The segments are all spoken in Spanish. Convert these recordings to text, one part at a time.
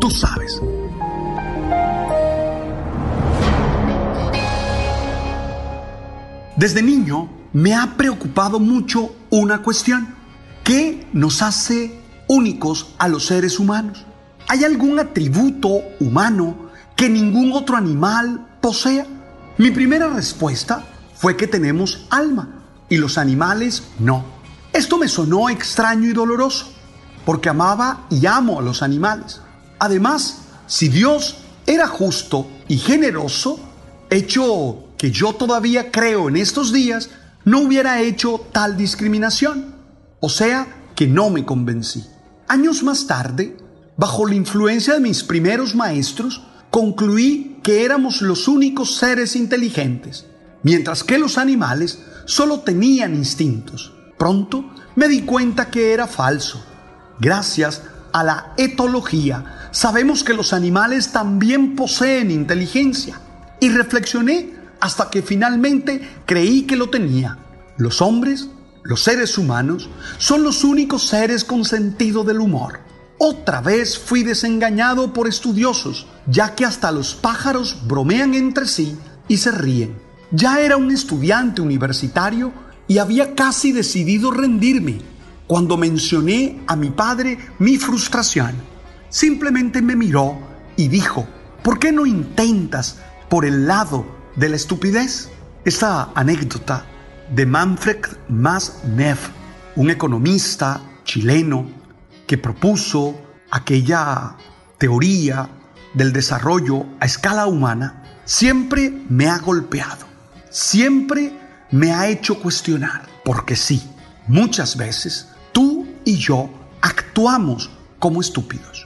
Tú sabes. Desde niño me ha preocupado mucho una cuestión. ¿Qué nos hace únicos a los seres humanos? ¿Hay algún atributo humano que ningún otro animal posea? Mi primera respuesta fue que tenemos alma y los animales no. Esto me sonó extraño y doloroso, porque amaba y amo a los animales. Además, si Dios era justo y generoso, hecho que yo todavía creo en estos días, no hubiera hecho tal discriminación. O sea, que no me convencí. Años más tarde, bajo la influencia de mis primeros maestros, concluí que éramos los únicos seres inteligentes, mientras que los animales solo tenían instintos. Pronto me di cuenta que era falso. Gracias a la etología, sabemos que los animales también poseen inteligencia. Y reflexioné hasta que finalmente creí que lo tenía. Los hombres, los seres humanos, son los únicos seres con sentido del humor. Otra vez fui desengañado por estudiosos, ya que hasta los pájaros bromean entre sí y se ríen. Ya era un estudiante universitario y había casi decidido rendirme cuando mencioné a mi padre mi frustración. Simplemente me miró y dijo, ¿por qué no intentas por el lado de la estupidez? Esta anécdota de Manfred Neff, un economista chileno que propuso aquella teoría del desarrollo a escala humana, siempre me ha golpeado, siempre me ha hecho cuestionar, porque sí, muchas veces tú y yo actuamos como estúpidos.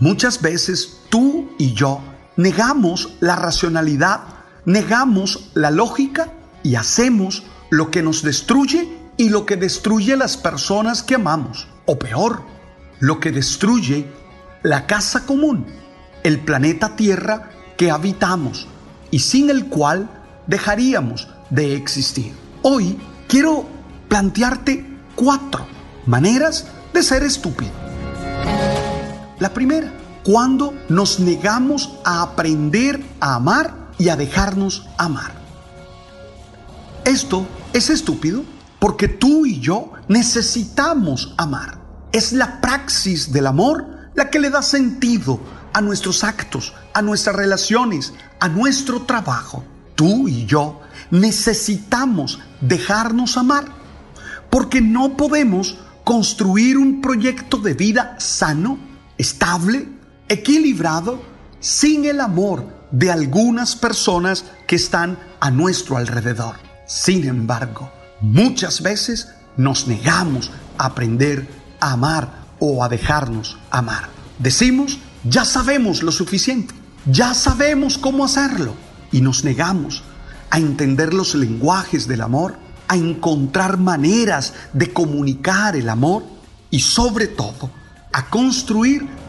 Muchas veces tú y yo negamos la racionalidad, negamos la lógica y hacemos lo que nos destruye y lo que destruye las personas que amamos. O peor, lo que destruye la casa común, el planeta Tierra que habitamos y sin el cual dejaríamos de existir. Hoy quiero plantearte cuatro maneras de ser estúpido. La primera, cuando nos negamos a aprender a amar y a dejarnos amar. Esto es estúpido porque tú y yo necesitamos amar. Es la praxis del amor la que le da sentido a nuestros actos, a nuestras relaciones, a nuestro trabajo. Tú y yo necesitamos dejarnos amar porque no podemos construir un proyecto de vida sano, estable, equilibrado, sin el amor de algunas personas que están a nuestro alrededor. Sin embargo, muchas veces nos negamos a aprender a amar o a dejarnos amar. Decimos, ya sabemos lo suficiente, ya sabemos cómo hacerlo y nos negamos a entender los lenguajes del amor, a encontrar maneras de comunicar el amor y sobre todo a construir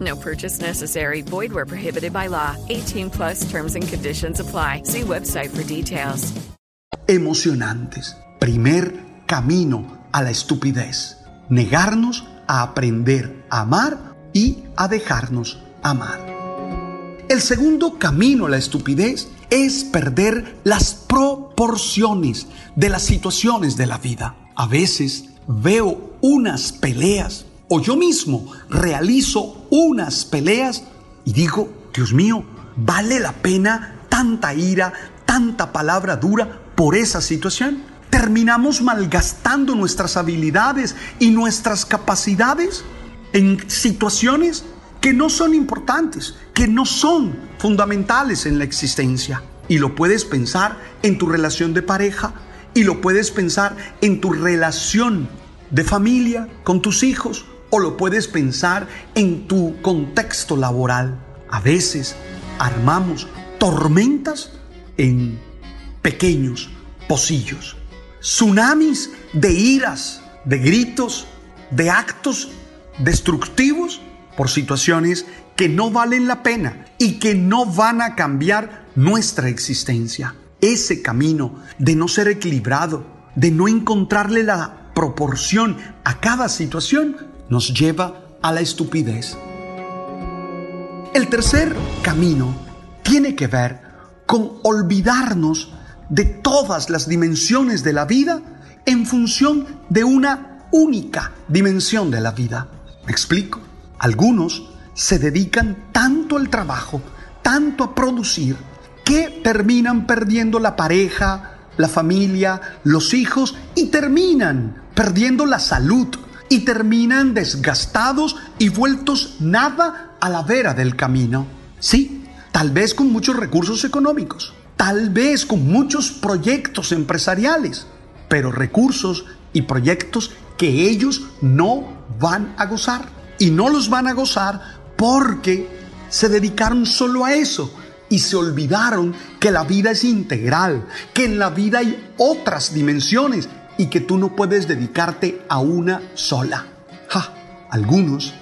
No purchase necessary. Void where prohibited by law. 18 plus terms and conditions apply. See website for details. Emocionantes. Primer camino a la estupidez. Negarnos a aprender a amar y a dejarnos amar. El segundo camino a la estupidez es perder las proporciones de las situaciones de la vida. A veces veo unas peleas o yo mismo realizo unas peleas y digo, Dios mío, ¿vale la pena tanta ira, tanta palabra dura por esa situación? ¿Terminamos malgastando nuestras habilidades y nuestras capacidades en situaciones que no son importantes, que no son fundamentales en la existencia? Y lo puedes pensar en tu relación de pareja y lo puedes pensar en tu relación de familia con tus hijos o lo puedes pensar en tu contexto laboral. A veces armamos tormentas en pequeños pocillos, tsunamis de iras, de gritos, de actos destructivos por situaciones que no valen la pena y que no van a cambiar nuestra existencia. Ese camino de no ser equilibrado, de no encontrarle la proporción a cada situación, nos lleva a la estupidez. El tercer camino tiene que ver con olvidarnos de todas las dimensiones de la vida en función de una única dimensión de la vida. ¿Me explico? Algunos se dedican tanto al trabajo, tanto a producir, que terminan perdiendo la pareja, la familia, los hijos y terminan perdiendo la salud, y terminan desgastados y vueltos nada a la vera del camino. Sí, tal vez con muchos recursos económicos, tal vez con muchos proyectos empresariales, pero recursos y proyectos que ellos no van a gozar. Y no los van a gozar porque se dedicaron solo a eso y se olvidaron que la vida es integral, que en la vida hay otras dimensiones y que tú no puedes dedicarte a una sola. Ja, algunos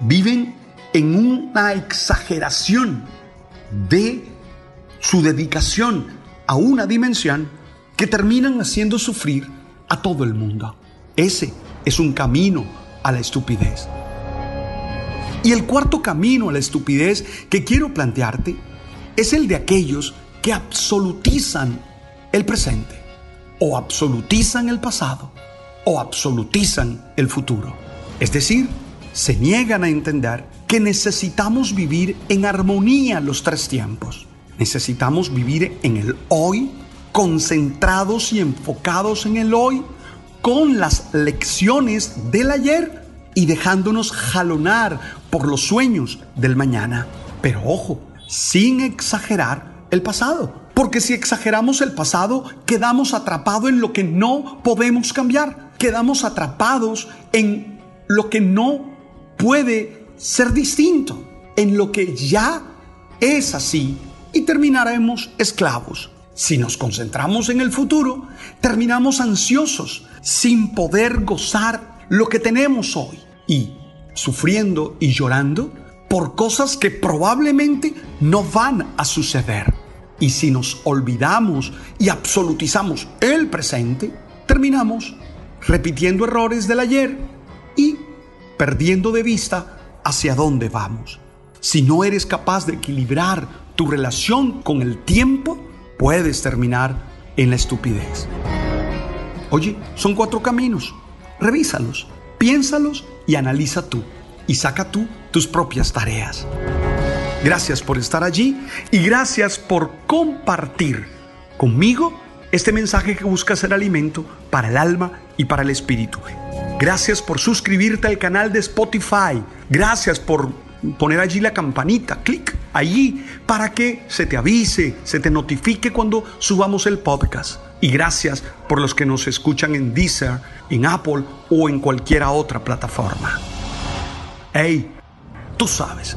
viven en una exageración de su dedicación a una dimensión que terminan haciendo sufrir a todo el mundo. Ese es un camino a la estupidez. Y el cuarto camino a la estupidez que quiero plantearte es el de aquellos que absolutizan el presente o absolutizan el pasado o absolutizan el futuro. Es decir, se niegan a entender que necesitamos vivir en armonía los tres tiempos. Necesitamos vivir en el hoy, concentrados y enfocados en el hoy, con las lecciones del ayer y dejándonos jalonar por los sueños del mañana. Pero ojo, sin exagerar el pasado. Porque si exageramos el pasado, quedamos atrapados en lo que no podemos cambiar. Quedamos atrapados en lo que no puede ser distinto, en lo que ya es así y terminaremos esclavos. Si nos concentramos en el futuro, terminamos ansiosos, sin poder gozar lo que tenemos hoy y sufriendo y llorando por cosas que probablemente no van a suceder. Y si nos olvidamos y absolutizamos el presente, terminamos repitiendo errores del ayer y perdiendo de vista hacia dónde vamos. Si no eres capaz de equilibrar tu relación con el tiempo, puedes terminar en la estupidez. Oye, son cuatro caminos. Revísalos, piénsalos y analiza tú. Y saca tú tus propias tareas. Gracias por estar allí y gracias por compartir conmigo este mensaje que busca ser alimento para el alma y para el espíritu. Gracias por suscribirte al canal de Spotify. Gracias por poner allí la campanita, clic allí para que se te avise, se te notifique cuando subamos el podcast. Y gracias por los que nos escuchan en Deezer, en Apple o en cualquier otra plataforma. Hey, tú sabes.